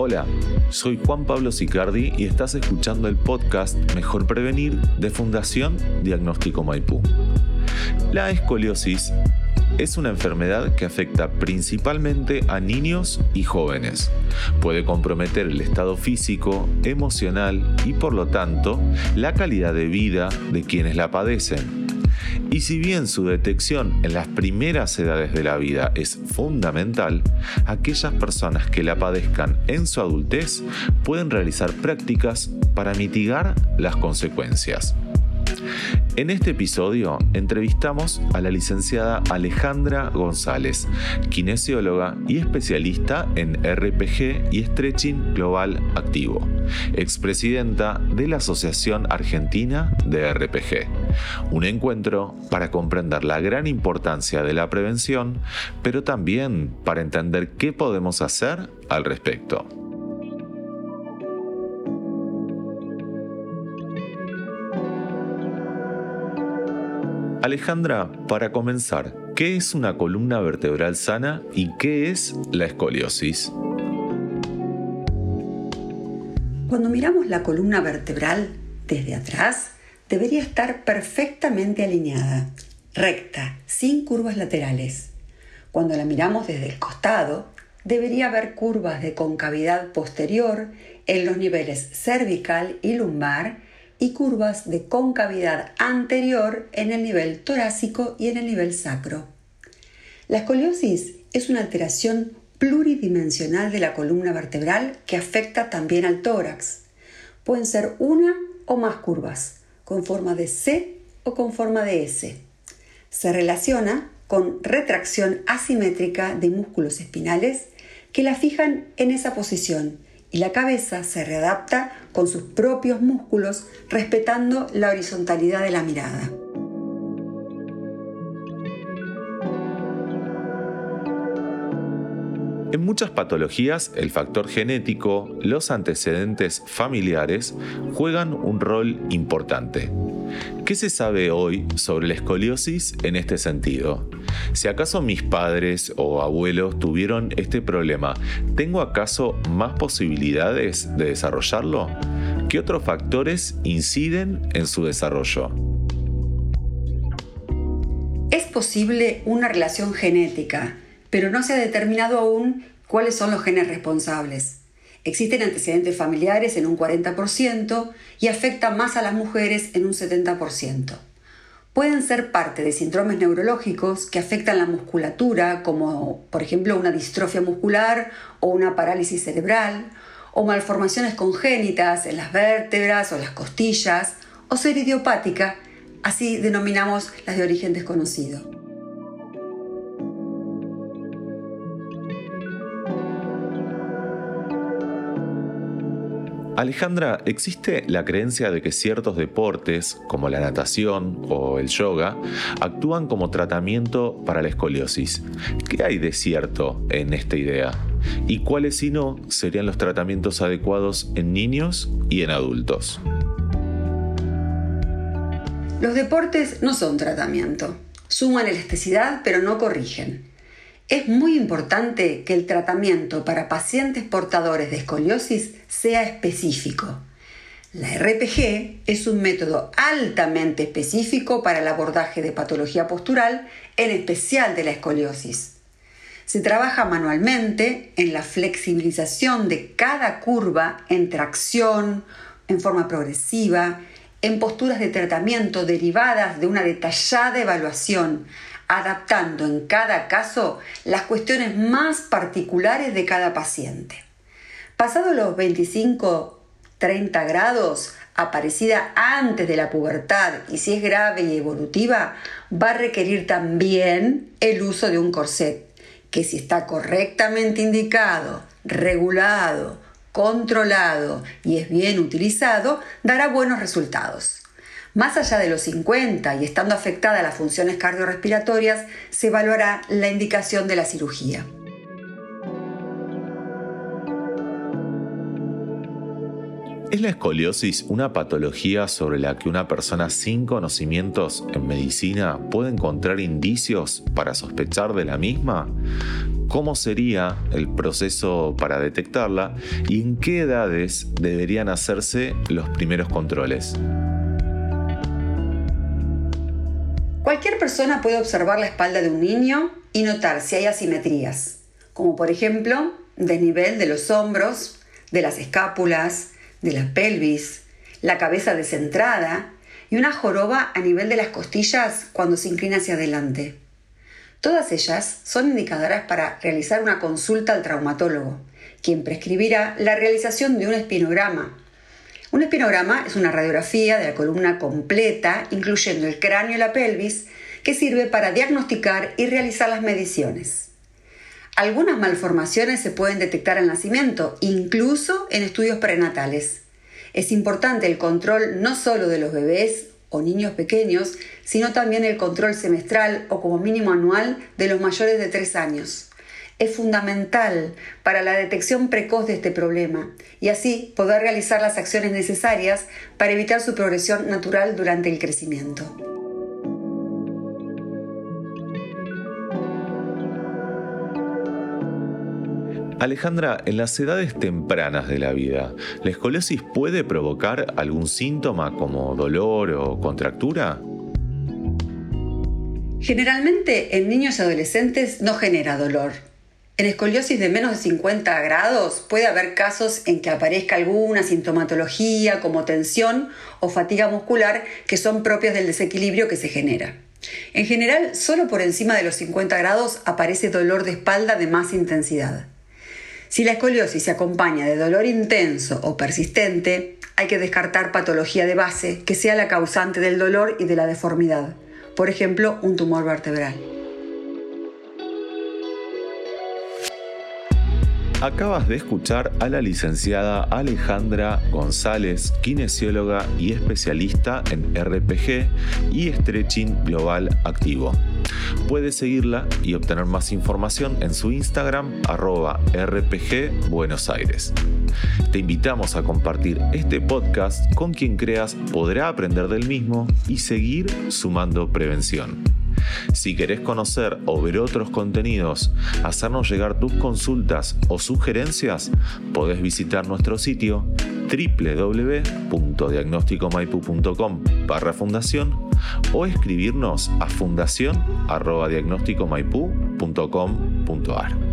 Hola, soy Juan Pablo Sicardi y estás escuchando el podcast Mejor Prevenir de Fundación Diagnóstico Maipú. La escoliosis es una enfermedad que afecta principalmente a niños y jóvenes. Puede comprometer el estado físico, emocional y por lo tanto la calidad de vida de quienes la padecen. Y si bien su detección en las primeras edades de la vida es fundamental, aquellas personas que la padezcan en su adultez pueden realizar prácticas para mitigar las consecuencias. En este episodio entrevistamos a la licenciada Alejandra González, kinesióloga y especialista en RPG y Stretching Global Activo, expresidenta de la Asociación Argentina de RPG. Un encuentro para comprender la gran importancia de la prevención, pero también para entender qué podemos hacer al respecto. Alejandra, para comenzar, ¿qué es una columna vertebral sana y qué es la escoliosis? Cuando miramos la columna vertebral desde atrás, debería estar perfectamente alineada, recta, sin curvas laterales. Cuando la miramos desde el costado, debería haber curvas de concavidad posterior en los niveles cervical y lumbar y curvas de concavidad anterior en el nivel torácico y en el nivel sacro. La escoliosis es una alteración pluridimensional de la columna vertebral que afecta también al tórax. Pueden ser una o más curvas, con forma de C o con forma de S. Se relaciona con retracción asimétrica de músculos espinales que la fijan en esa posición y la cabeza se readapta con sus propios músculos respetando la horizontalidad de la mirada. En muchas patologías, el factor genético, los antecedentes familiares juegan un rol importante. ¿Qué se sabe hoy sobre la escoliosis en este sentido? Si acaso mis padres o abuelos tuvieron este problema, ¿tengo acaso más posibilidades de desarrollarlo? ¿Qué otros factores inciden en su desarrollo? Es posible una relación genética pero no se ha determinado aún cuáles son los genes responsables. Existen antecedentes familiares en un 40% y afecta más a las mujeres en un 70%. Pueden ser parte de síndromes neurológicos que afectan la musculatura, como por ejemplo una distrofia muscular o una parálisis cerebral, o malformaciones congénitas en las vértebras o las costillas, o ser idiopática, así denominamos las de origen desconocido. Alejandra, ¿existe la creencia de que ciertos deportes, como la natación o el yoga, actúan como tratamiento para la escoliosis? ¿Qué hay de cierto en esta idea? ¿Y cuáles, si no, serían los tratamientos adecuados en niños y en adultos? Los deportes no son tratamiento. Suman elasticidad, pero no corrigen. Es muy importante que el tratamiento para pacientes portadores de escoliosis sea específico. La RPG es un método altamente específico para el abordaje de patología postural, en especial de la escoliosis. Se trabaja manualmente en la flexibilización de cada curva en tracción, en forma progresiva, en posturas de tratamiento derivadas de una detallada evaluación, adaptando en cada caso las cuestiones más particulares de cada paciente. Pasado los 25-30 grados, aparecida antes de la pubertad y si es grave y evolutiva, va a requerir también el uso de un corset, que si está correctamente indicado, regulado, controlado y es bien utilizado, dará buenos resultados. Más allá de los 50 y estando afectadas las funciones cardiorrespiratorias, se evaluará la indicación de la cirugía. ¿Es la escoliosis una patología sobre la que una persona sin conocimientos en medicina puede encontrar indicios para sospechar de la misma? cómo sería el proceso para detectarla y en qué edades deberían hacerse los primeros controles. Cualquier persona puede observar la espalda de un niño y notar si hay asimetrías, como por ejemplo desnivel de los hombros, de las escápulas, de la pelvis, la cabeza descentrada y una joroba a nivel de las costillas cuando se inclina hacia adelante. Todas ellas son indicadoras para realizar una consulta al traumatólogo, quien prescribirá la realización de un espinograma. Un espinograma es una radiografía de la columna completa, incluyendo el cráneo y la pelvis, que sirve para diagnosticar y realizar las mediciones. Algunas malformaciones se pueden detectar al nacimiento, incluso en estudios prenatales. Es importante el control no solo de los bebés o niños pequeños, sino también el control semestral o como mínimo anual de los mayores de 3 años. Es fundamental para la detección precoz de este problema y así poder realizar las acciones necesarias para evitar su progresión natural durante el crecimiento. Alejandra, en las edades tempranas de la vida, ¿la escoliosis puede provocar algún síntoma como dolor o contractura? Generalmente en niños y adolescentes no genera dolor. En escoliosis de menos de 50 grados puede haber casos en que aparezca alguna sintomatología como tensión o fatiga muscular que son propias del desequilibrio que se genera. En general, solo por encima de los 50 grados aparece dolor de espalda de más intensidad. Si la escoliosis se acompaña de dolor intenso o persistente, hay que descartar patología de base que sea la causante del dolor y de la deformidad, por ejemplo, un tumor vertebral. Acabas de escuchar a la licenciada Alejandra González, kinesióloga y especialista en RPG y Stretching Global Activo. Puedes seguirla y obtener más información en su Instagram arroba RPG Buenos Aires. Te invitamos a compartir este podcast con quien creas podrá aprender del mismo y seguir sumando prevención. Si querés conocer o ver otros contenidos, hacernos llegar tus consultas o sugerencias, podés visitar nuestro sitio www.diagnosticomaipu.com barra fundación o escribirnos a fundación.diagnosticomaipu.com.ar.